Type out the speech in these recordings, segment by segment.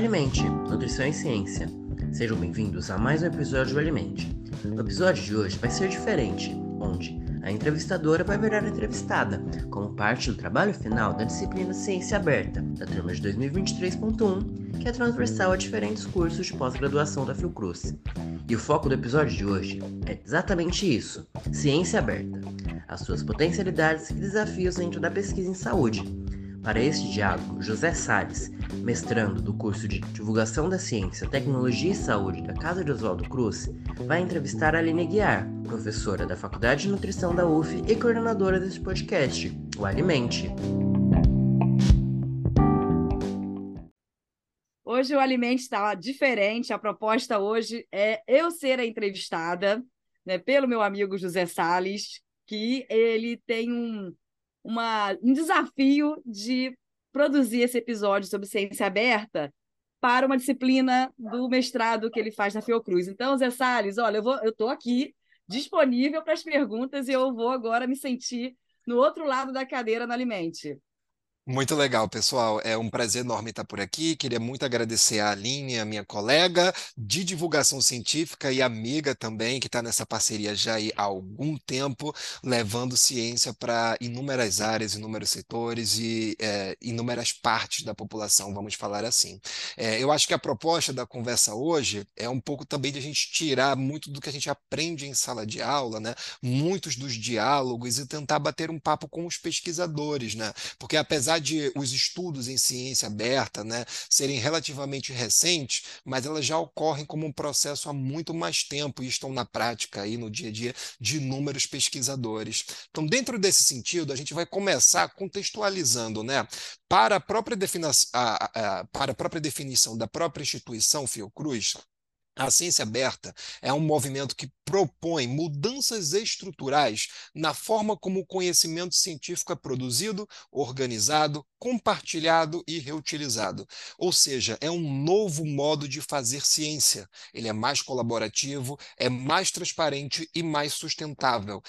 Alimente, Nutrição e Ciência. Sejam bem-vindos a mais um episódio do Alimente. O episódio de hoje vai ser diferente, onde a entrevistadora vai virar entrevistada, como parte do trabalho final da disciplina Ciência Aberta, da turma de 2023.1, que é transversal a diferentes cursos de pós-graduação da Fiocruz. E o foco do episódio de hoje é exatamente isso: ciência aberta, as suas potencialidades e desafios dentro da pesquisa em saúde. Para este diálogo, José Salles, mestrando do curso de Divulgação da Ciência, Tecnologia e Saúde da Casa de Oswaldo Cruz, vai entrevistar a Aline Guiar, professora da Faculdade de Nutrição da UF e coordenadora deste podcast, o Alimente. Hoje o Alimente está diferente, a proposta hoje é eu ser a entrevistada né, pelo meu amigo José Salles, que ele tem um, uma, um desafio de produzir esse episódio sobre ciência aberta para uma disciplina do mestrado que ele faz na Fiocruz. Então, Zé Salles, olha, eu vou, eu estou aqui disponível para as perguntas e eu vou agora me sentir no outro lado da cadeira no Alimente. Muito legal, pessoal. É um prazer enorme estar por aqui. Queria muito agradecer a Aline, a minha colega de divulgação científica e amiga também, que está nessa parceria já há algum tempo, levando ciência para inúmeras áreas, inúmeros setores e é, inúmeras partes da população, vamos falar assim. É, eu acho que a proposta da conversa hoje é um pouco também de a gente tirar muito do que a gente aprende em sala de aula, né? Muitos dos diálogos e tentar bater um papo com os pesquisadores, né? Porque apesar de os estudos em ciência aberta né, serem relativamente recentes, mas elas já ocorrem como um processo há muito mais tempo e estão na prática aí no dia a dia de inúmeros pesquisadores. Então, dentro desse sentido, a gente vai começar contextualizando, né, para a própria, a, a, para a própria definição da própria instituição Fiocruz, a ciência aberta é um movimento que propõe mudanças estruturais na forma como o conhecimento científico é produzido, organizado, compartilhado e reutilizado. Ou seja, é um novo modo de fazer ciência. Ele é mais colaborativo, é mais transparente e mais sustentável.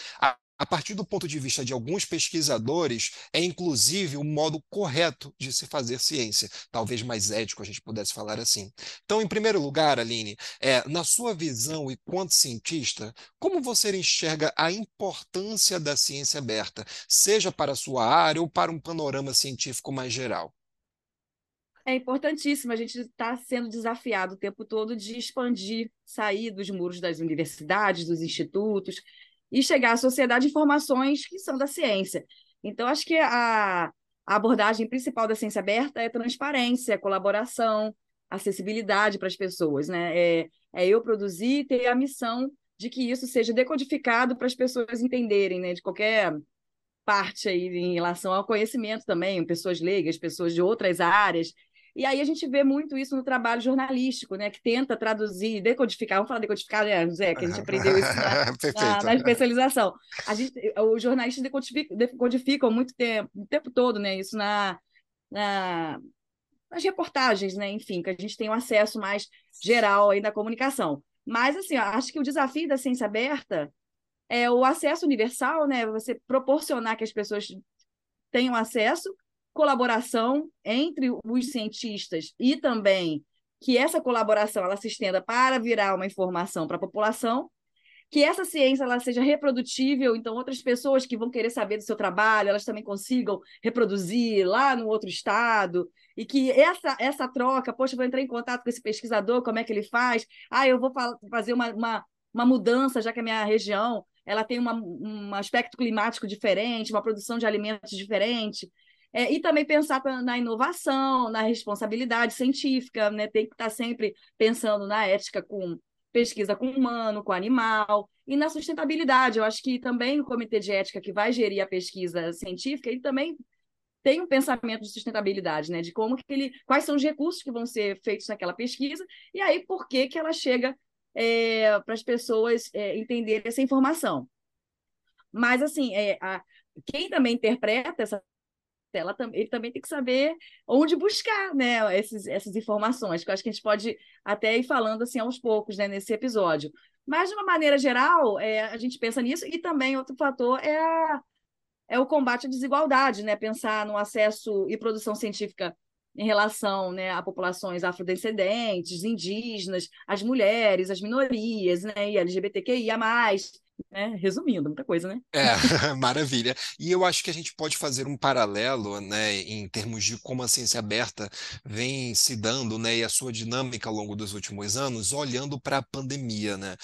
A partir do ponto de vista de alguns pesquisadores, é inclusive o modo correto de se fazer ciência, talvez mais ético a gente pudesse falar assim. Então, em primeiro lugar, Aline, é, na sua visão e quanto cientista, como você enxerga a importância da ciência aberta, seja para a sua área ou para um panorama científico mais geral? É importantíssimo, a gente está sendo desafiado o tempo todo de expandir, sair dos muros das universidades, dos institutos, e chegar à sociedade informações que são da ciência. Então, acho que a, a abordagem principal da ciência aberta é transparência, colaboração, acessibilidade para as pessoas. Né? É, é eu produzir e ter a missão de que isso seja decodificado para as pessoas entenderem, né? de qualquer parte aí em relação ao conhecimento também, pessoas leigas, pessoas de outras áreas, e aí a gente vê muito isso no trabalho jornalístico, né? Que tenta traduzir, decodificar. Vamos falar decodificar, né, José? Que a gente aprendeu isso na, na, na especialização. A gente, os jornalistas decodificam, decodificam muito tempo, o tempo todo, né? Isso na, na, nas reportagens, né? Enfim, que a gente tem um acesso mais geral aí da comunicação. Mas, assim, acho que o desafio da ciência aberta é o acesso universal, né? Você proporcionar que as pessoas tenham acesso colaboração entre os cientistas e também que essa colaboração ela se estenda para virar uma informação para a população, que essa ciência ela seja reprodutível, então outras pessoas que vão querer saber do seu trabalho, elas também consigam reproduzir lá no outro estado, e que essa, essa troca, poxa, vou entrar em contato com esse pesquisador, como é que ele faz? Ah, eu vou fazer uma, uma, uma mudança, já que a minha região ela tem uma, um aspecto climático diferente, uma produção de alimentos diferente. É, e também pensar na inovação, na responsabilidade científica, né? tem que estar sempre pensando na ética com pesquisa com humano, com animal, e na sustentabilidade. Eu acho que também o comitê de ética que vai gerir a pesquisa científica, ele também tem um pensamento de sustentabilidade, né? De como que ele, quais são os recursos que vão ser feitos naquela pesquisa, e aí por que, que ela chega é, para as pessoas é, entenderem essa informação. Mas, assim, é, a, quem também interpreta essa ela, ele também tem que saber onde buscar né, esses, essas informações, que eu acho que a gente pode até ir falando assim aos poucos né, nesse episódio. Mas, de uma maneira geral, é, a gente pensa nisso, e também outro fator é, a, é o combate à desigualdade, né? pensar no acesso e produção científica em relação né, a populações afrodescendentes, indígenas, as mulheres, as minorias, né, e LGBTQIA+, né? Resumindo, muita coisa, né? É, maravilha. E eu acho que a gente pode fazer um paralelo, né, em termos de como a ciência aberta vem se dando, né, e a sua dinâmica ao longo dos últimos anos, olhando para a pandemia, né?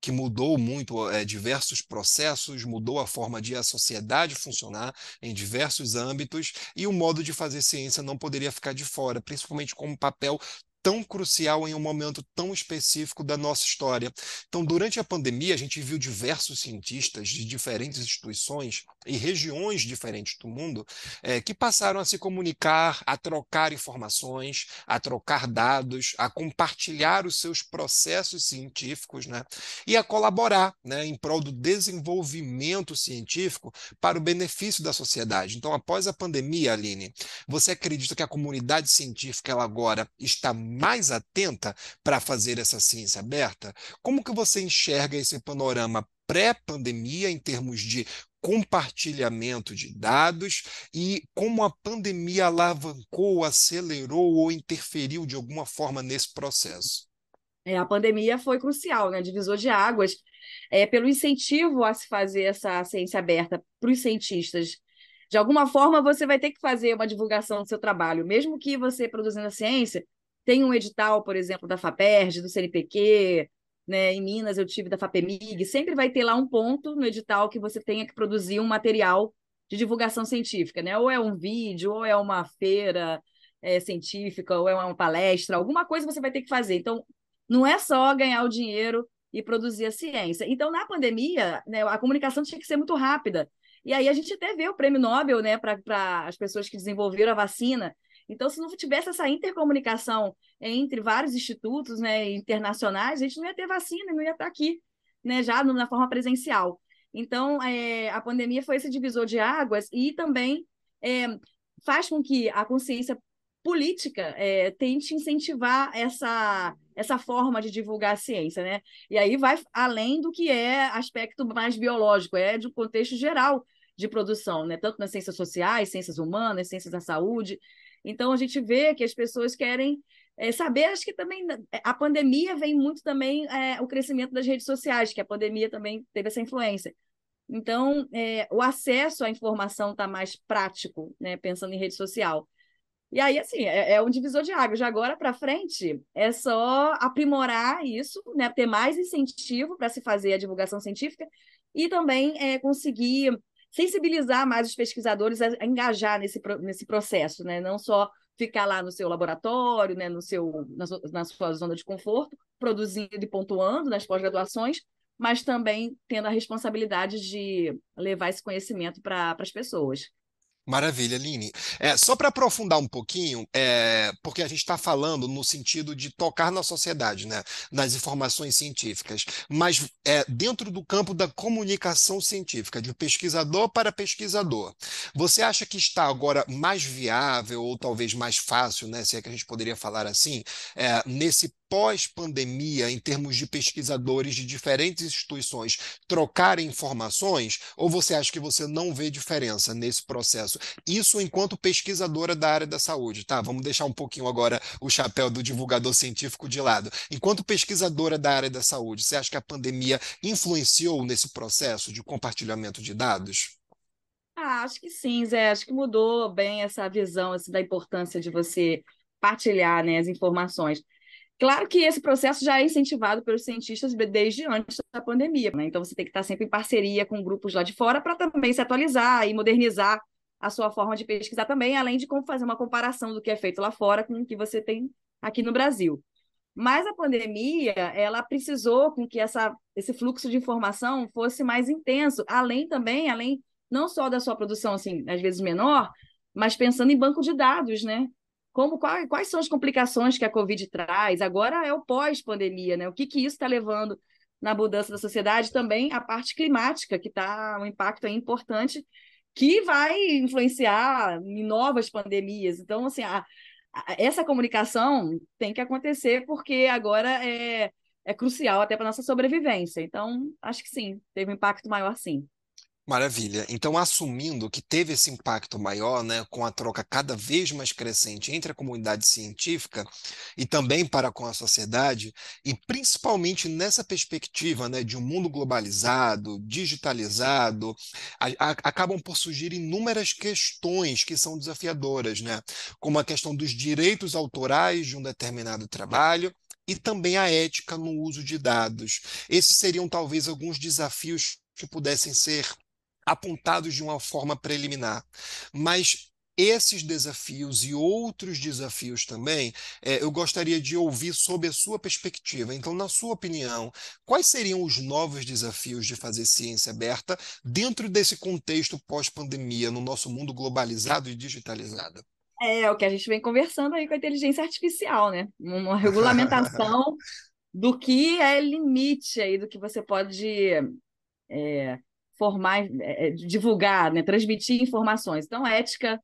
que mudou muito é, diversos processos, mudou a forma de a sociedade funcionar em diversos âmbitos, e o modo de fazer ciência não poderia ficar de fora, principalmente como papel tão crucial em um momento tão específico da nossa história. Então, durante a pandemia, a gente viu diversos cientistas de diferentes instituições e regiões diferentes do mundo é, que passaram a se comunicar, a trocar informações, a trocar dados, a compartilhar os seus processos científicos né, e a colaborar né, em prol do desenvolvimento científico para o benefício da sociedade. Então, após a pandemia, Aline, você acredita que a comunidade científica ela agora está mais atenta para fazer essa ciência aberta? Como que você enxerga esse panorama pré-pandemia em termos de compartilhamento de dados e como a pandemia alavancou, acelerou ou interferiu de alguma forma nesse processo? É, a pandemia foi crucial, né? Divisor de águas, é, pelo incentivo a se fazer essa ciência aberta para os cientistas. De alguma forma, você vai ter que fazer uma divulgação do seu trabalho, mesmo que você produzindo a ciência, tem um edital, por exemplo, da FAPERJ, do CNPq, né? Em Minas eu tive da FAPEMIG, sempre vai ter lá um ponto no edital que você tenha que produzir um material de divulgação científica, né? Ou é um vídeo, ou é uma feira é, científica, ou é uma palestra, alguma coisa você vai ter que fazer. Então, não é só ganhar o dinheiro e produzir a ciência. Então, na pandemia, né, a comunicação tinha que ser muito rápida. E aí a gente até vê o prêmio Nobel né, para as pessoas que desenvolveram a vacina. Então, se não tivesse essa intercomunicação entre vários institutos né, internacionais, a gente não ia ter vacina, não ia estar aqui, né, já na forma presencial. Então, é, a pandemia foi esse divisor de águas e também é, faz com que a consciência política é, tente incentivar essa, essa forma de divulgar a ciência, né? E aí vai além do que é aspecto mais biológico, é de um contexto geral de produção, né? Tanto nas ciências sociais, ciências humanas, ciências da saúde. Então, a gente vê que as pessoas querem é, saber, acho que também é, a pandemia vem muito também é, o crescimento das redes sociais, que a pandemia também teve essa influência. Então, é, o acesso à informação está mais prático, né, pensando em rede social. E aí, assim, é, é um divisor de águas. Agora para frente, é só aprimorar isso, né, ter mais incentivo para se fazer a divulgação científica e também conseguir sensibilizar mais os pesquisadores a, engajar nesse, nesse processo, né? não só ficar lá no seu laboratório, né? no seu, na, sua, na sua zona de conforto, produzindo e pontuando nas pós-graduações, mas também tendo a responsabilidade de levar esse conhecimento para as pessoas. Maravilha, Aline. É, só para aprofundar um pouquinho, é, porque a gente está falando no sentido de tocar na sociedade, né, nas informações científicas, mas é, dentro do campo da comunicação científica, de pesquisador para pesquisador, você acha que está agora mais viável ou talvez mais fácil, né, se é que a gente poderia falar assim, é, nesse pós-pandemia, em termos de pesquisadores de diferentes instituições trocarem informações, ou você acha que você não vê diferença nesse processo? Isso enquanto pesquisadora da área da saúde, tá? Vamos deixar um pouquinho agora o chapéu do divulgador científico de lado. Enquanto pesquisadora da área da saúde, você acha que a pandemia influenciou nesse processo de compartilhamento de dados? Ah, acho que sim, Zé. Acho que mudou bem essa visão assim, da importância de você partilhar né, as informações. Claro que esse processo já é incentivado pelos cientistas desde antes da pandemia, né? Então você tem que estar sempre em parceria com grupos lá de fora para também se atualizar e modernizar a sua forma de pesquisar também, além de como fazer uma comparação do que é feito lá fora com o que você tem aqui no Brasil. Mas a pandemia, ela precisou com que essa, esse fluxo de informação fosse mais intenso, além também, além não só da sua produção assim, às vezes menor, mas pensando em banco de dados, né? Como quais, quais são as complicações que a Covid traz. Agora é o pós-pandemia, né? O que, que isso está levando na mudança da sociedade, também a parte climática, que está um impacto importante, que vai influenciar em novas pandemias. Então, assim, a, a, essa comunicação tem que acontecer porque agora é, é crucial até para nossa sobrevivência. Então, acho que sim, teve um impacto maior sim. Maravilha. Então, assumindo que teve esse impacto maior, né, com a troca cada vez mais crescente entre a comunidade científica e também para com a sociedade, e principalmente nessa perspectiva, né, de um mundo globalizado, digitalizado, a, a, acabam por surgir inúmeras questões que são desafiadoras, né, como a questão dos direitos autorais de um determinado trabalho e também a ética no uso de dados. Esses seriam talvez alguns desafios que pudessem ser apontados de uma forma preliminar. Mas esses desafios e outros desafios também, é, eu gostaria de ouvir sob a sua perspectiva. Então, na sua opinião, quais seriam os novos desafios de fazer ciência aberta dentro desse contexto pós-pandemia, no nosso mundo globalizado e digitalizado? É o que a gente vem conversando aí com a inteligência artificial, né? Uma regulamentação do que é limite aí do que você pode é, formar, é, é, divulgar, né, transmitir informações. Então, ética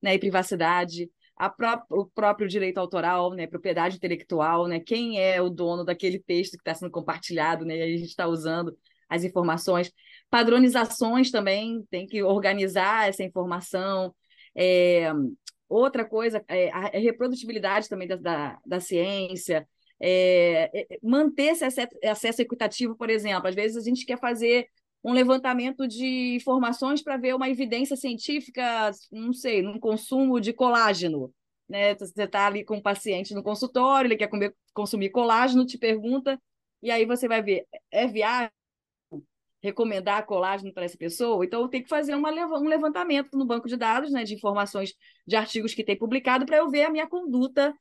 né, e privacidade, pró o próprio direito autoral, né, propriedade intelectual, né, quem é o dono daquele texto que está sendo compartilhado, né, e a gente está usando as informações. Padronizações também, tem que organizar essa informação. É, outra coisa, é a reprodutibilidade também da, da, da ciência, é, é, manter esse acesso, acesso equitativo, por exemplo. Às vezes a gente quer fazer um levantamento de informações para ver uma evidência científica, não sei, num consumo de colágeno. Né? Você está ali com um paciente no consultório, ele quer comer, consumir colágeno, te pergunta, e aí você vai ver, é viável recomendar colágeno para essa pessoa? Então, tem que fazer uma, um levantamento no banco de dados, né, de informações de artigos que tem publicado, para eu ver a minha conduta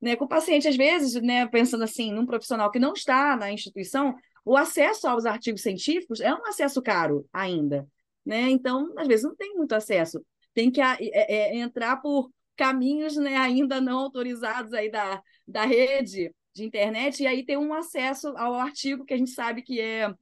né, com o paciente. Às vezes, né, pensando assim, num profissional que não está na instituição, o acesso aos artigos científicos é um acesso caro ainda, né? Então, às vezes não tem muito acesso. Tem que é, é, entrar por caminhos né, ainda não autorizados aí da, da rede de internet, e aí tem um acesso ao artigo que a gente sabe que é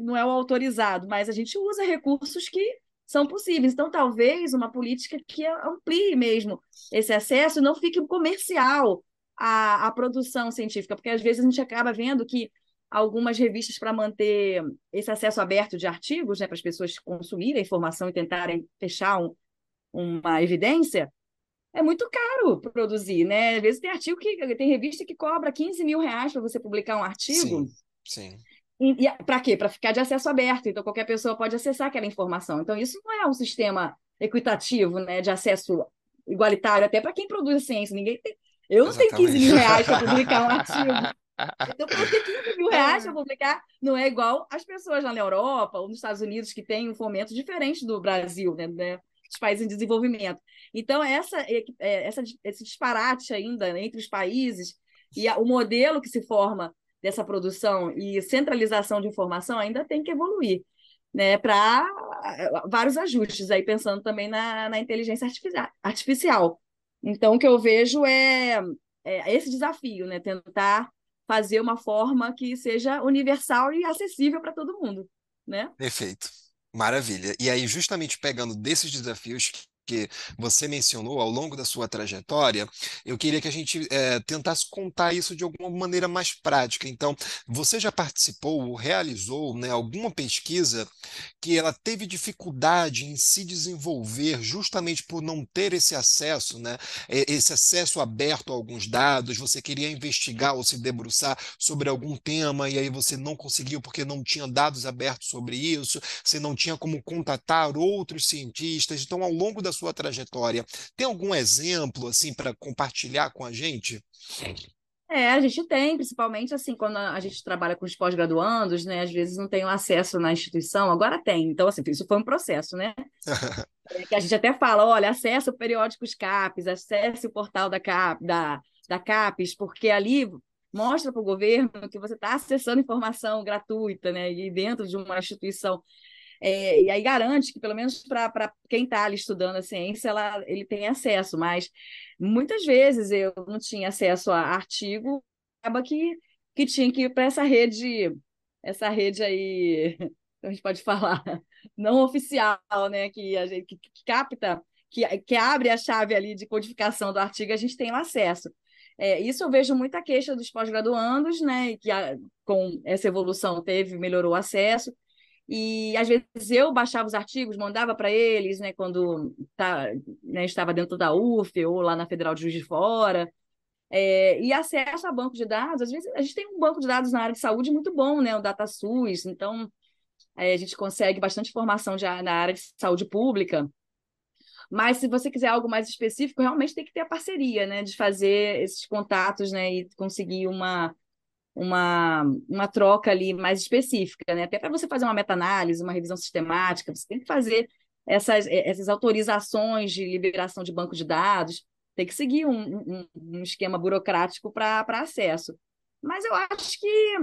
não é o autorizado, mas a gente usa recursos que são possíveis. Então, talvez uma política que amplie mesmo esse acesso e não fique comercial a, a produção científica, porque às vezes a gente acaba vendo que algumas revistas para manter esse acesso aberto de artigos, né, para as pessoas consumirem a informação e tentarem fechar um, uma evidência, é muito caro produzir, né? Às vezes tem artigo que tem revista que cobra 15 mil reais para você publicar um artigo. Sim, sim. E, e para quê? Para ficar de acesso aberto. Então, qualquer pessoa pode acessar aquela informação. Então, isso não é um sistema equitativo, né, de acesso igualitário, até para quem produz ciência. Ninguém tem... Eu não Exatamente. tenho 15 mil reais para publicar um artigo. Então, para ter 15 mil reais para publicar, não é igual as pessoas lá na Europa ou nos Estados Unidos que têm um fomento diferente do Brasil, né? né os países em desenvolvimento. Então, essa, é, essa, esse disparate ainda entre os países e o modelo que se forma dessa produção e centralização de informação ainda tem que evoluir, né? Para vários ajustes aí, pensando também na, na inteligência artificial. Então, o que eu vejo é, é esse desafio, né? Tentar fazer uma forma que seja universal e acessível para todo mundo, né? Perfeito. Maravilha. E aí, justamente pegando desses desafios que você mencionou ao longo da sua trajetória, eu queria que a gente é, tentasse contar isso de alguma maneira mais prática. Então, você já participou ou realizou né, alguma pesquisa que ela teve dificuldade em se desenvolver justamente por não ter esse acesso, né, esse acesso aberto a alguns dados, você queria investigar ou se debruçar sobre algum tema e aí você não conseguiu porque não tinha dados abertos sobre isso, você não tinha como contatar outros cientistas. Então, ao longo da sua trajetória. Tem algum exemplo assim para compartilhar com a gente? É, a gente tem, principalmente assim, quando a gente trabalha com os pós-graduandos, né? Às vezes não tem acesso na instituição, agora tem. Então, assim, isso foi um processo, né? é, que a gente até fala, olha, acesse o periódicos CAPES, acesse o portal da, CAP, da, da CAPES, porque ali mostra para o governo que você está acessando informação gratuita, né? E dentro de uma instituição é, e aí garante que, pelo menos para quem está ali estudando a ciência, ela, ele tem acesso, mas muitas vezes eu não tinha acesso a artigo, acaba que, que tinha que ir para essa rede, essa rede aí, a gente pode falar, não oficial, né, que, a gente, que, que capta, que, que abre a chave ali de codificação do artigo, a gente tem o acesso. É, isso eu vejo muita queixa dos pós-graduandos, né, que a, com essa evolução teve, melhorou o acesso, E às vezes eu baixava os artigos, mandava para eles, né, quando tá, né, estava dentro da UF ou lá na Federal de Juiz de Fora. É, e acesso a banco de dados, às vezes a gente tem um banco de dados na área de saúde muito bom, né, o DataSUS, então é, a gente consegue bastante informação já na área de saúde pública. Mas se você quiser algo mais específico, realmente tem que ter a parceria, né, de fazer esses contatos, né, e conseguir uma uma, uma troca ali mais específica, né? Até para você fazer uma meta-análise, uma revisão sistemática, você tem que fazer essas, essas autorizações de liberação de banco de dados, tem que seguir um, um, um esquema burocrático para acesso. Mas eu acho que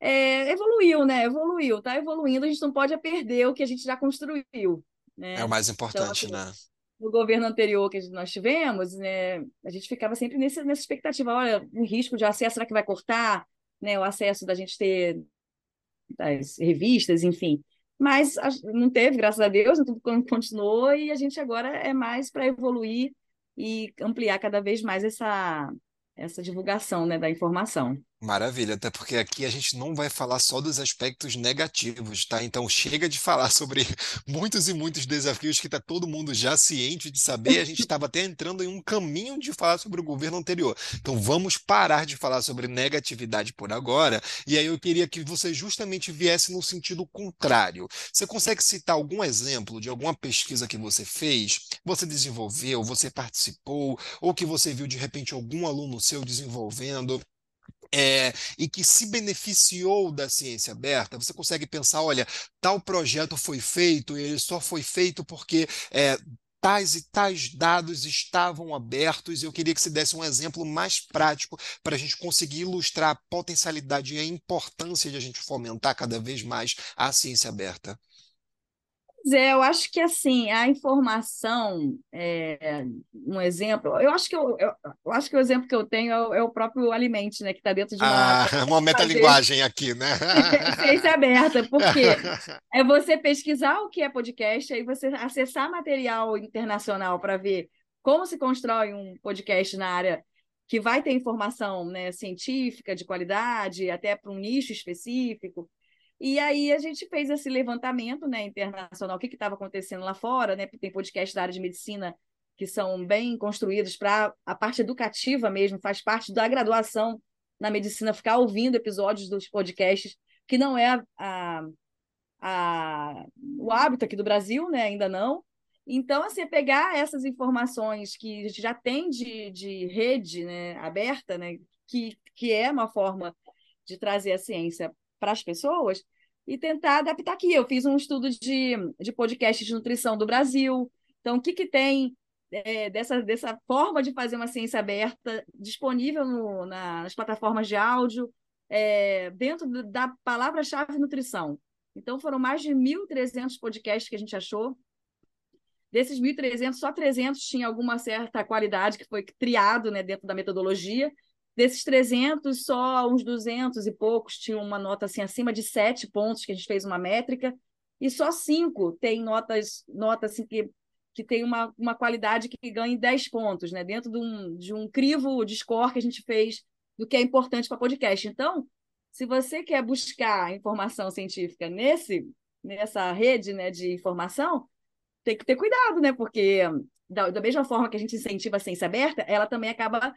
é, evoluiu, né? Evoluiu, tá evoluindo, a gente não pode perder o que a gente já construiu. Né? É o mais importante, então, assim, né? No governo anterior que nós tivemos, né, a gente ficava sempre nesse, nessa expectativa: olha, o risco de acesso, será que vai cortar? Né, o acesso da gente ter as revistas, enfim. Mas não teve, graças a Deus, tudo continuou e a gente agora é mais para evoluir e ampliar cada vez mais essa, essa divulgação né, da informação. Maravilha, até porque aqui a gente não vai falar só dos aspectos negativos, tá? Então chega de falar sobre muitos e muitos desafios que está todo mundo já ciente de saber. A gente estava até entrando em um caminho de falar sobre o governo anterior. Então vamos parar de falar sobre negatividade por agora. E aí eu queria que você justamente viesse no sentido contrário. Você consegue citar algum exemplo de alguma pesquisa que você fez, você desenvolveu, você participou, ou que você viu de repente algum aluno seu desenvolvendo? É, e que se beneficiou da ciência aberta, você consegue pensar, olha, tal projeto foi feito e ele só foi feito porque é, tais e tais dados estavam abertos. Eu queria que você desse um exemplo mais prático para a gente conseguir ilustrar a potencialidade e a importância de a gente fomentar cada vez mais a ciência aberta. É, eu acho que assim, a informação, é, um exemplo, eu acho que eu, eu, eu, acho que o exemplo que eu tenho é o, é o próprio Alimente, né? Que está dentro de uma. Ah, uma metalinguagem aqui, né? Ciência aberta, porque é você pesquisar o que é podcast, aí você acessar material internacional para ver como se constrói um podcast na área que vai ter informação né, científica, de qualidade, até para um nicho específico. E aí a gente fez esse levantamento né, internacional, o que estava acontecendo lá fora, né? Tem podcasts da área de medicina que são bem construídos para a parte educativa mesmo, faz parte da graduação na medicina, ficar ouvindo episódios dos podcasts, que não é a, a, o hábito aqui do Brasil, né? Ainda não. Então, assim, é pegar essas informações que a gente já tem de, de rede né, aberta, né, que, que é uma forma de trazer a ciência para as pessoas e tentar adaptar aqui. Eu fiz um estudo de, de podcast de nutrição do Brasil. Então, o que, que tem é, dessa, dessa forma de fazer uma ciência aberta disponível no, na, nas plataformas de áudio, é, dentro da palavra-chave nutrição. Então, foram mais de 1.300 podcasts que a gente achou. Desses 1.300, só 300 tinha alguma certa qualidade que foi triado né, dentro da metodologia. Desses 300, só uns 200 e poucos tinham uma nota assim acima de 7 pontos, que a gente fez uma métrica, e só 5 tem notas, notas assim, que, que tem uma, uma qualidade que ganha 10 pontos, né? dentro de um, de um crivo de score que a gente fez do que é importante para podcast. Então, se você quer buscar informação científica nesse, nessa rede né, de informação, tem que ter cuidado, né? Porque da, da mesma forma que a gente incentiva a ciência aberta, ela também acaba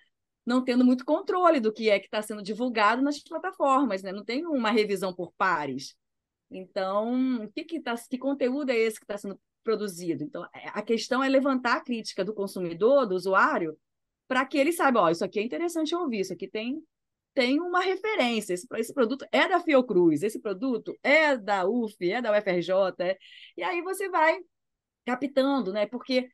não tendo muito controle do que é que está sendo divulgado nas plataformas, né? Não tem uma revisão por pares. Então, que, que, tá, que conteúdo é esse que está sendo produzido? Então, é, a questão é levantar a crítica do consumidor, do usuário, para que ele saiba, ó, isso aqui é interessante ouvir, isso aqui tem, tem uma referência, esse, esse produto é da Fiocruz, esse produto é da UF, é da UFRJ, é... e aí você vai captando, né? Porque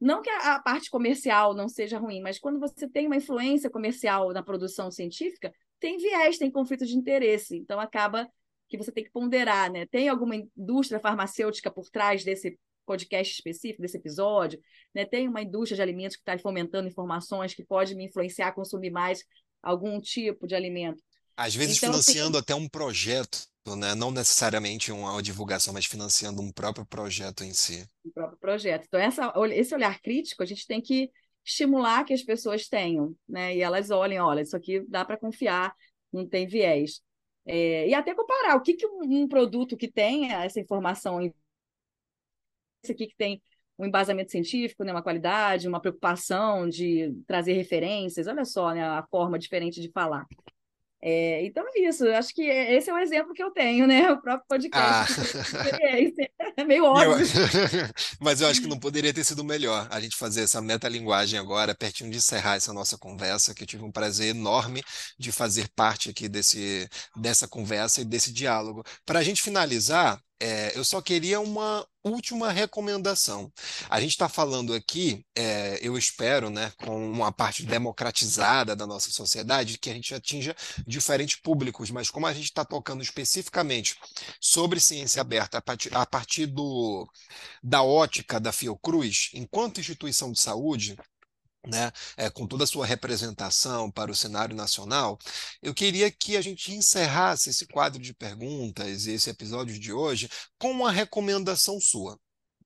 não que a, parte comercial não seja ruim, mas quando você tem uma influência comercial na produção científica, tem viés, tem conflito de interesse. Então acaba que você tem que ponderar, né? Tem alguma indústria farmacêutica por trás desse podcast específico, desse episódio, né? Tem uma indústria de alimentos que está fomentando informações que pode me influenciar a consumir mais algum tipo de alimento. Às vezes então, financiando até um projeto, né? Não necessariamente uma divulgação, mas financiando um próprio projeto em si. Um próprio projeto. Então, essa, esse olhar crítico a gente tem que estimular que as pessoas tenham, né? E elas olhem, olha, isso aqui dá para confiar, não tem viés. É, e até comparar o que, que um, um produto que tem essa informação, esse aqui que tem um embasamento científico, né, uma qualidade, uma preocupação de trazer referências, olha só né, a forma diferente de falar. É, então é isso, eu acho que esse é o exemplo que eu tenho, né? O próprio podcast. Ah. É meio óbvio. Mas eu acho que não poderia ter sido melhor a gente fazer essa metalinguagem agora, pertinho de encerrar essa nossa conversa, que eu tive um prazer enorme de fazer parte aqui desse, dessa conversa e desse diálogo. Para a gente finalizar, é, eu só queria uma última recomendação. A gente está falando aqui, é, eu espero, né, com uma parte democratizada da nossa sociedade, que a gente atinja diferentes públicos, mas como a gente está tocando especificamente sobre ciência aberta a partir, a partir do, da ótica da Fiocruz, enquanto instituição de saúde, né, é, com toda a sua representação para o cenário nacional, eu queria que a gente encerrasse esse quadro de perguntas e esse episódio de hoje com uma recomendação sua.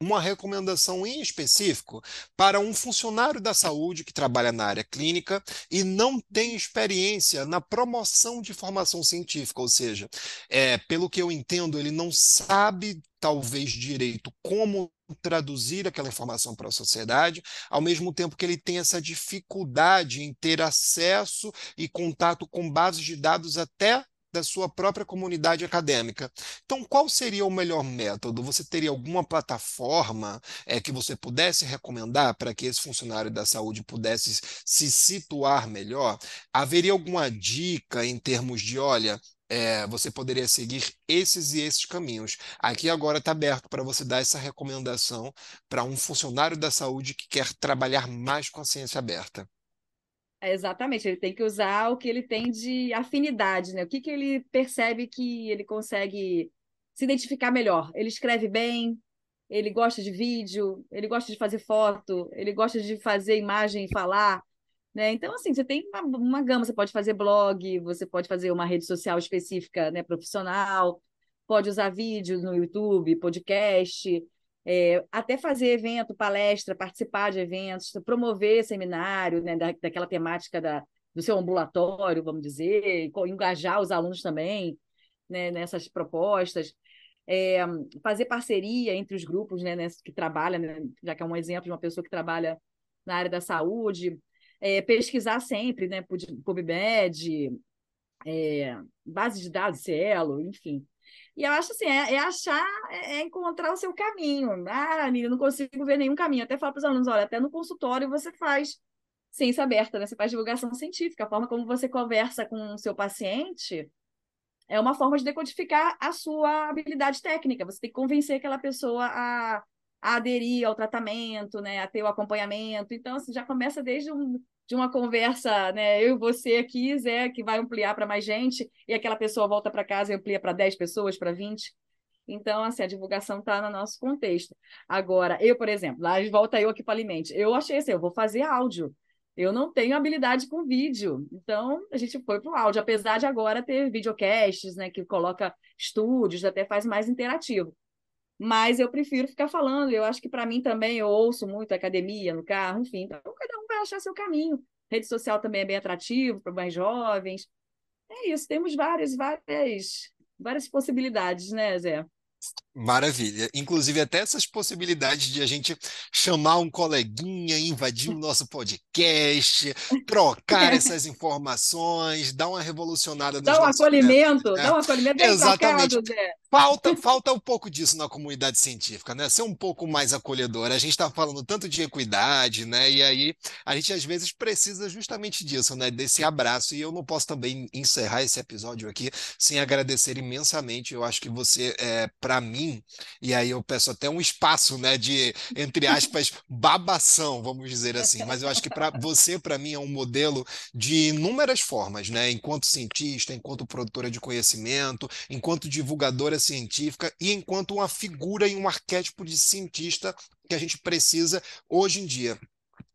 Uma recomendação em específico para um funcionário da saúde que trabalha na área clínica e não tem experiência na promoção de formação científica, ou seja, é, pelo que eu entendo, ele não sabe talvez direito como traduzir aquela informação para a sociedade, ao mesmo tempo que ele tem essa dificuldade em ter acesso e contato com bases de dados até da sua própria comunidade acadêmica. Então, qual seria o melhor método? Você teria alguma plataforma é, que você pudesse recomendar para que esse funcionário da saúde pudesse se situar melhor? Haveria alguma dica em termos de, olha, é, você poderia seguir esses e esses caminhos. Aqui agora está aberto para você dar essa recomendação para um funcionário da saúde que quer trabalhar mais com a ciência aberta. Exatamente, ele tem que usar o que ele tem de afinidade, né? O que, que ele percebe que ele consegue se identificar melhor. Ele escreve bem, ele gosta de vídeo, ele gosta de fazer foto, ele gosta de fazer imagem e falar. Né? Então, assim, você tem uma, uma gama, você pode fazer blog, você pode fazer uma rede social específica, né, profissional, pode usar vídeo no YouTube, podcast, é, até fazer evento, palestra, participar de eventos, promover seminário, né, da, daquela temática da, do seu ambulatório, vamos dizer, engajar os alunos também né, nessas propostas. É, fazer parceria entre os grupos né, que trabalham, né, já que é um exemplo de uma pessoa que trabalha na área da saúde, é, pesquisar sempre, né, PubMed, é, base de dados, Cielo, enfim. E eu acho assim, é, é achar, é, é, encontrar o seu caminho. Ah, Nina, não consigo ver nenhum caminho. Até falo para os alunos, olha, até no consultório você faz ciência aberta, né? Você faz divulgação científica. A forma como você conversa com o seu paciente é uma forma de decodificar a sua habilidade técnica. Você tem que convencer aquela pessoa a a aderir ao tratamento, né, a ter o acompanhamento. Então, assim, já começa desde um, de uma conversa, né, eu e você aqui, Zé, que vai ampliar para mais gente, e aquela pessoa volta para casa e amplia para 10 pessoas, para 20. Então, assim, a divulgação está no nosso contexto. Agora, eu, por exemplo, lá volta eu aqui para Alimente. Eu achei assim, eu vou fazer áudio. Eu não tenho habilidade com vídeo. Então, a gente foi para o áudio, apesar de agora ter videocasts, né, que coloca estúdios, até faz mais interativo mas eu prefiro ficar falando. Eu acho que para mim também eu ouço muito academia no carro, enfim. Então, cada vai achar seu caminho. Rede social também é bem atrativo para mais jovens. É isso, temos várias, várias, várias possibilidades, né, Zé? Maravilha. Inclusive, até essas possibilidades de a gente chamar um coleguinha, invadir o nosso podcast, trocar essas informações, dar uma revolucionada Dá um acolhimento, né? dá um acolhimento Exatamente. Falta, falta um pouco disso na comunidade científica, né? Ser um pouco mais acolhedora. A gente está falando tanto de equidade, né? E aí a gente às vezes precisa justamente disso, né? Desse abraço. E eu não posso também encerrar esse episódio aqui sem agradecer imensamente. Eu acho que você, é, para mim, e aí eu peço até um espaço, né? De, entre aspas, babação, vamos dizer assim. Mas eu acho que para você, para mim, é um modelo de inúmeras formas, né? Enquanto cientista, enquanto produtora de conhecimento, enquanto divulgadora científica e enquanto uma figura e um arquétipo de cientista que a gente precisa hoje em dia.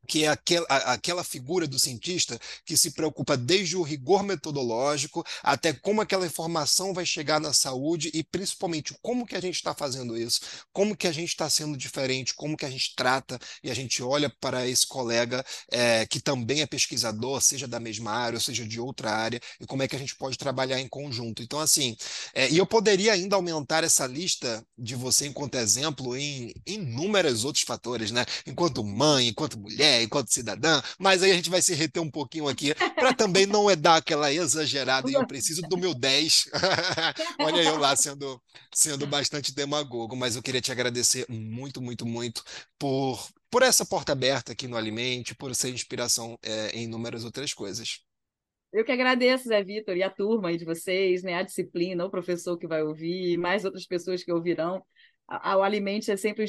Que é aquela, aquela figura do cientista que se preocupa desde o rigor metodológico até como aquela informação vai chegar na saúde e principalmente como que a gente está fazendo isso, como que a gente está sendo diferente, como que a gente trata e a gente olha para esse colega é, que também é pesquisador, seja da mesma área ou seja de outra área, e como é que a gente pode trabalhar em conjunto. Então, assim, é, e eu poderia ainda aumentar essa lista de você enquanto exemplo em inúmeros outros fatores, né? Enquanto mãe, enquanto mulher, enquanto cidadã, mas aí a gente vai se reter um pouquinho aqui para também não é dar aquela exagerada e eu preciso do meu 10. Olha eu lá sendo, sendo bastante demagogo, mas eu queria te agradecer muito, muito, muito por, por essa porta aberta aqui no Alimente, por ser inspiração é, em inúmeras outras coisas. Eu que agradeço, Zé Vitor, e a turma aí de vocês, né? A disciplina, o professor que vai ouvir, mais outras pessoas que ouvirão. O Alimente é sempre um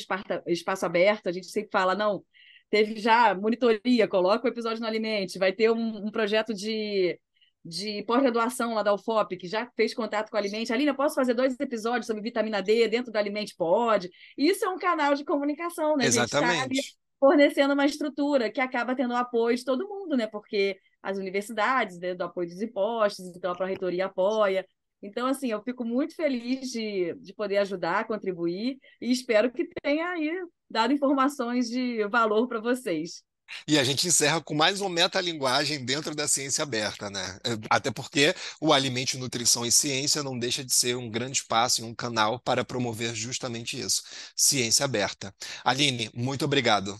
espaço aberto, a gente sempre fala, não, teve já monitoria, coloca o episódio no Alimente, vai ter um, um projeto de, de pós-graduação lá da UFOP, que já fez contato com o Alimente. Aline, eu posso fazer dois episódios sobre vitamina D dentro do Alimente? Pode. Isso é um canal de comunicação, né? Exatamente. A gente tá fornecendo uma estrutura que acaba tendo o apoio de todo mundo, né? Porque as universidades, né, do apoio dos impostos, então a Pró-Reitoria apoia. Então, assim, eu fico muito feliz de, de poder ajudar, contribuir, e espero que tenha aí dado informações de valor para vocês. E a gente encerra com mais uma metalinguagem dentro da ciência aberta, né? Até porque o Alimente Nutrição e Ciência não deixa de ser um grande espaço e um canal para promover justamente isso, ciência aberta. Aline, muito obrigado.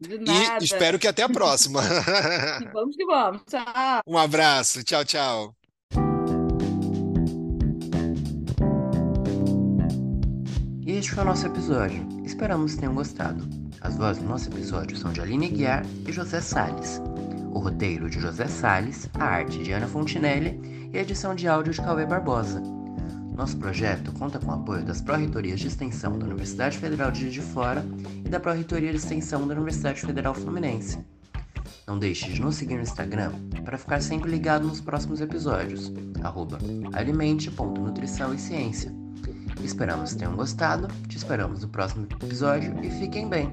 De nada. E espero que até a próxima. vamos que vamos. Tchau. Um abraço. Tchau, tchau. E este foi o nosso episódio. Esperamos que tenham gostado. As vozes do nosso episódio são de Aline Guiar e José Sales. O roteiro de José Sales, a arte de Ana Fontinelli e a edição de áudio de Cauê Barbosa. Nosso projeto conta com o apoio das Pró-Reitorias de Extensão da Universidade Federal de Juiz de Fora e da Pró-Reitoria de Extensão da Universidade Federal Fluminense. Não deixe de nos seguir no Instagram para ficar sempre ligado nos próximos episódios, alimente.nutrição e ciência. Esperamos que tenham gostado, te esperamos no próximo episódio e fiquem bem!